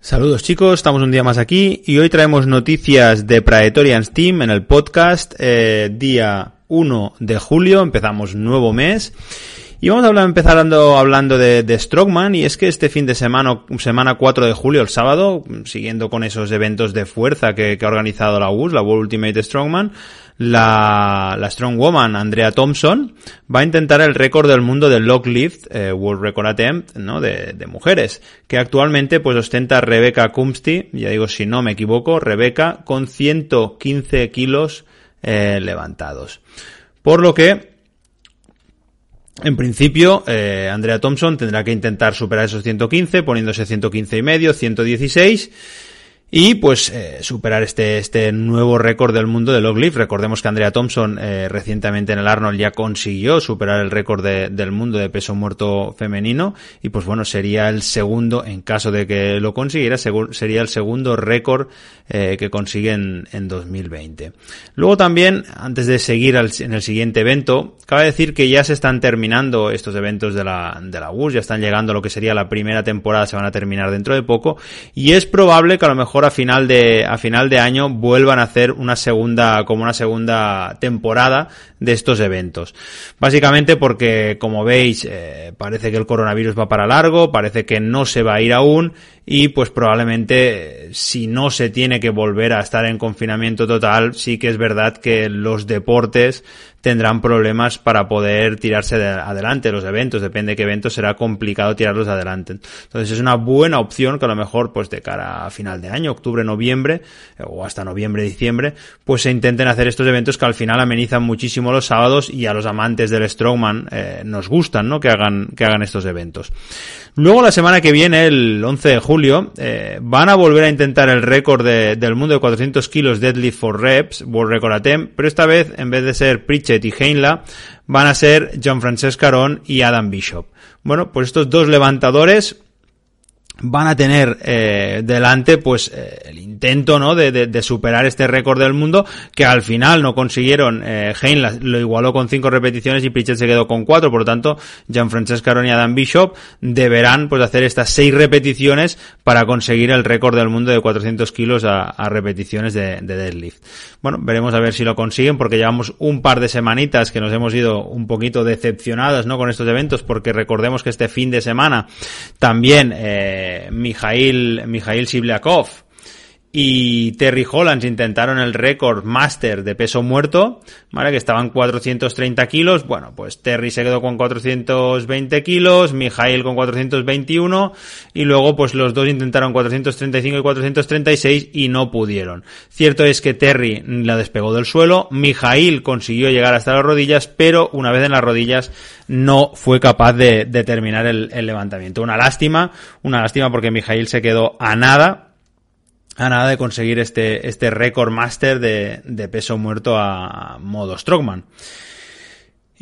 Saludos chicos, estamos un día más aquí y hoy traemos noticias de Praetorians Team en el podcast eh, día 1 de julio, empezamos nuevo mes y vamos a empezar hablando, hablando de, de Strongman y es que este fin de semana, semana 4 de julio, el sábado, siguiendo con esos eventos de fuerza que, ha organizado la US, la World Ultimate Strongman, la, la Strong Woman Andrea Thompson va a intentar el récord del mundo del log lift, eh, World Record Attempt, ¿no? De, de, mujeres, que actualmente pues ostenta Rebecca Kumsti, ya digo si no me equivoco, Rebecca con 115 kilos eh, levantados. Por lo que, en principio, eh, Andrea Thompson tendrá que intentar superar esos 115, poniéndose 115 y medio, 116, y pues eh, superar este, este nuevo récord del mundo de Loglift. Recordemos que Andrea Thompson eh, recientemente en el Arnold ya consiguió superar el récord de, del mundo de peso muerto femenino y pues bueno, sería el segundo, en caso de que lo consiguiera, sería el segundo récord eh, que consigue en, en, 2020. Luego también, antes de seguir al, en el siguiente evento, cabe decir que ya se están terminando estos eventos de la, de la US, ya están llegando a lo que sería la primera temporada, se van a terminar dentro de poco y es probable que a lo mejor a final de, a final de año vuelvan a hacer una segunda, como una segunda temporada de estos eventos. Básicamente porque, como veis, eh, parece que el coronavirus va para largo, parece que no se va a ir aún y pues probablemente si no se tiene que volver a estar en confinamiento total, sí que es verdad que los deportes tendrán problemas para poder tirarse de adelante los eventos, depende de qué eventos será complicado tirarlos adelante. Entonces es una buena opción que a lo mejor pues de cara a final de año, octubre, noviembre o hasta noviembre, diciembre, pues se intenten hacer estos eventos que al final amenizan muchísimo los sábados y a los amantes del Strongman eh, nos gustan, ¿no? Que hagan que hagan estos eventos. Luego la semana que viene, el 11 de julio, eh, van a volver a intentar el récord de, del mundo de 400 kilos deadlift for reps, World Record Attempt, pero esta vez, en vez de ser Pritchett y Heinla, van a ser John Francesc Caron y Adam Bishop. Bueno, pues estos dos levantadores van a tener eh, delante pues eh, el intento no de, de, de superar este récord del mundo que al final no consiguieron eh, lo igualó con cinco repeticiones y Pritchett se quedó con cuatro. Por lo tanto Gianfrancesco Aron y Adam Bishop deberán pues hacer estas seis repeticiones para conseguir el récord del mundo de 400 kilos a, a repeticiones de, de, deadlift. Bueno veremos a ver si lo consiguen porque llevamos un par de semanitas que nos hemos ido un poquito decepcionadas no con estos eventos porque recordemos que este fin de semana también eh, Mijail, Mijail Sibliakov y Terry Hollands intentaron el récord master de peso muerto, ¿vale? Que estaban 430 kilos. Bueno, pues Terry se quedó con 420 kilos, Mijail con 421 y luego pues los dos intentaron 435 y 436 y no pudieron. Cierto es que Terry la despegó del suelo, Mijail consiguió llegar hasta las rodillas, pero una vez en las rodillas no fue capaz de, de terminar el, el levantamiento. Una lástima, una lástima porque Mijail se quedó a nada, a nada de conseguir este, este récord master de, de, peso muerto a modo Strongman.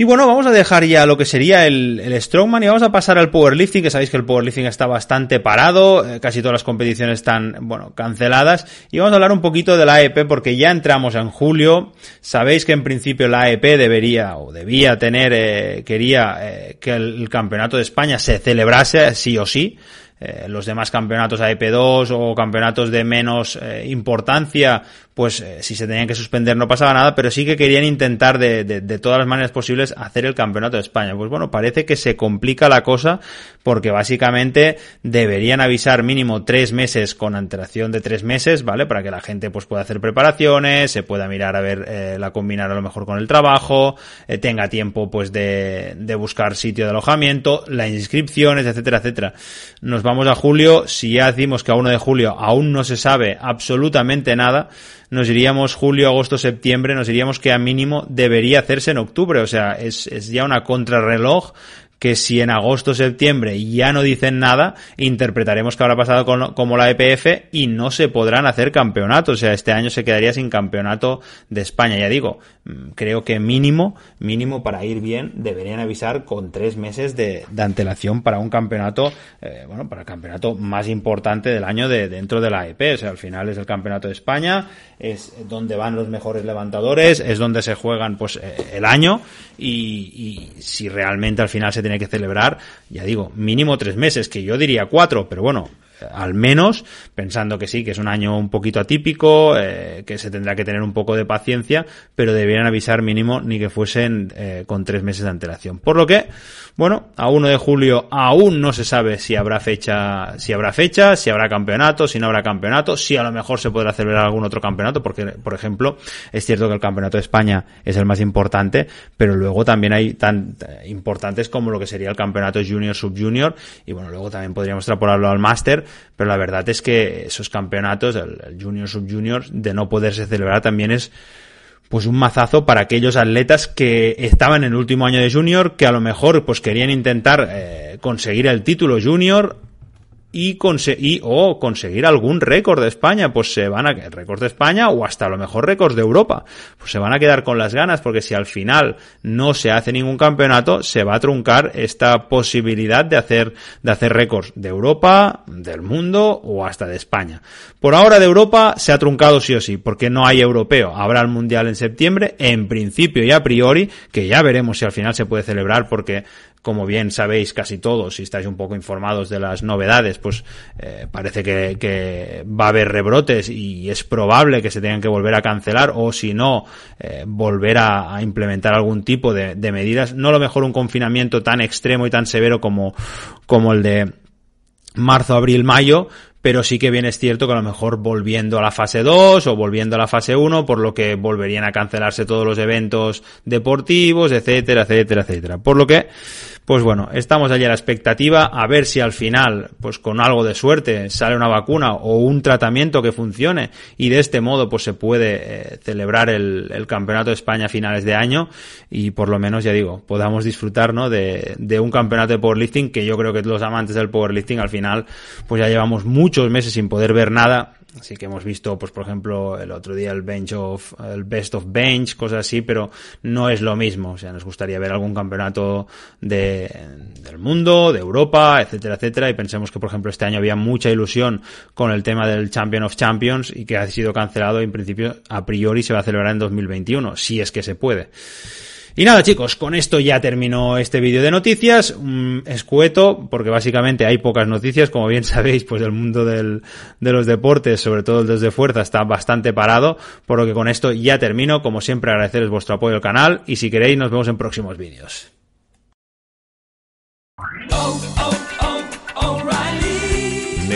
Y bueno, vamos a dejar ya lo que sería el, el, Strongman y vamos a pasar al Powerlifting, que sabéis que el Powerlifting está bastante parado, eh, casi todas las competiciones están, bueno, canceladas. Y vamos a hablar un poquito de la AEP porque ya entramos en julio. Sabéis que en principio la AEP debería o debía tener, eh, quería eh, que el campeonato de España se celebrase sí o sí. Eh, los demás campeonatos AEP2 o campeonatos de menos eh, importancia, pues eh, si se tenían que suspender no pasaba nada, pero sí que querían intentar de, de, de, todas las maneras posibles hacer el campeonato de España. Pues bueno, parece que se complica la cosa porque básicamente deberían avisar mínimo tres meses con antelación de tres meses, ¿vale? Para que la gente pues pueda hacer preparaciones, se pueda mirar a ver eh, la combinar a lo mejor con el trabajo, eh, tenga tiempo pues de, de buscar sitio de alojamiento, las inscripciones, etcétera, etcétera. Nos vamos a julio, si ya decimos que a 1 de julio aún no se sabe absolutamente nada, nos iríamos julio, agosto, septiembre, nos iríamos que a mínimo debería hacerse en octubre, o sea, es, es ya una contrarreloj que si en agosto septiembre ya no dicen nada, interpretaremos que habrá pasado con, como la EPF y no se podrán hacer campeonatos. O sea, este año se quedaría sin campeonato de España. Ya digo, mm, creo que mínimo, mínimo para ir bien, deberían avisar con tres meses de, de antelación para un campeonato, eh, bueno, para el campeonato más importante del año de, dentro de la EP. O sea, al final es el campeonato de España, es donde van los mejores levantadores, es donde se juegan pues eh, el año y, y si realmente al final se tiene que celebrar, ya digo, mínimo tres meses, que yo diría cuatro, pero bueno, al menos, pensando que sí, que es un año un poquito atípico, eh, que se tendrá que tener un poco de paciencia, pero debieran avisar mínimo ni que fuesen eh, con tres meses de antelación. Por lo que, bueno, a 1 de julio aún no se sabe si habrá fecha, si habrá fecha, si habrá campeonato, si no habrá campeonato, si a lo mejor se podrá celebrar algún otro campeonato, porque, por ejemplo, es cierto que el campeonato de España es el más importante, pero luego también hay tan importantes como lo que sería el campeonato junior, sub-junior, y bueno, luego también podríamos extrapolarlo al máster, pero la verdad es que esos campeonatos, el, junior, sub-junior, de no poderse celebrar también es, pues un mazazo para aquellos atletas que estaban en el último año de junior, que a lo mejor pues querían intentar eh, conseguir el título junior y, conseguir o conseguir algún récord de España, pues se van a récord de España o hasta a lo mejor récords de Europa, pues se van a quedar con las ganas porque si al final no se hace ningún campeonato, se va a truncar esta posibilidad de hacer de hacer récords de Europa, del mundo o hasta de España. Por ahora de Europa se ha truncado sí o sí, porque no hay europeo. Habrá el mundial en septiembre, en principio y a priori, que ya veremos si al final se puede celebrar porque como bien sabéis casi todos, si estáis un poco informados de las novedades, pues eh, parece que, va a haber rebrotes y es probable que se tengan que volver a cancelar o si no, eh, volver a, implementar algún tipo de, medidas. No lo mejor un confinamiento tan extremo y tan severo como el de marzo, abril, mayo, pero sí que bien es cierto que a lo mejor volviendo a la fase 2 o volviendo a la fase 1, por lo que volverían a cancelarse todos los eventos deportivos, etcétera, etcétera, etcétera. Por lo que, pues bueno, estamos allí a la expectativa a ver si al final, pues con algo de suerte, sale una vacuna o un tratamiento que funcione y de este modo pues se puede eh, celebrar el, el, Campeonato de España a finales de año y por lo menos, ya digo, podamos disfrutar, ¿no? De, de un campeonato de powerlifting que yo creo que los amantes del powerlifting al final, pues ya llevamos muchos meses sin poder ver nada Así que hemos visto, pues por ejemplo, el otro día el bench of, el best of bench, cosas así, pero no es lo mismo. O sea, nos gustaría ver algún campeonato de, del mundo, de Europa, etcétera, etcétera. Y pensemos que, por ejemplo, este año había mucha ilusión con el tema del Champion of Champions y que ha sido cancelado y en principio a priori se va a celebrar en 2021, si es que se puede. Y nada chicos, con esto ya terminó este vídeo de noticias, escueto, porque básicamente hay pocas noticias, como bien sabéis, pues el mundo del, de los deportes, sobre todo el desde fuerza, está bastante parado, por lo que con esto ya termino, como siempre agradecerles vuestro apoyo al canal y si queréis nos vemos en próximos vídeos. Oh, oh,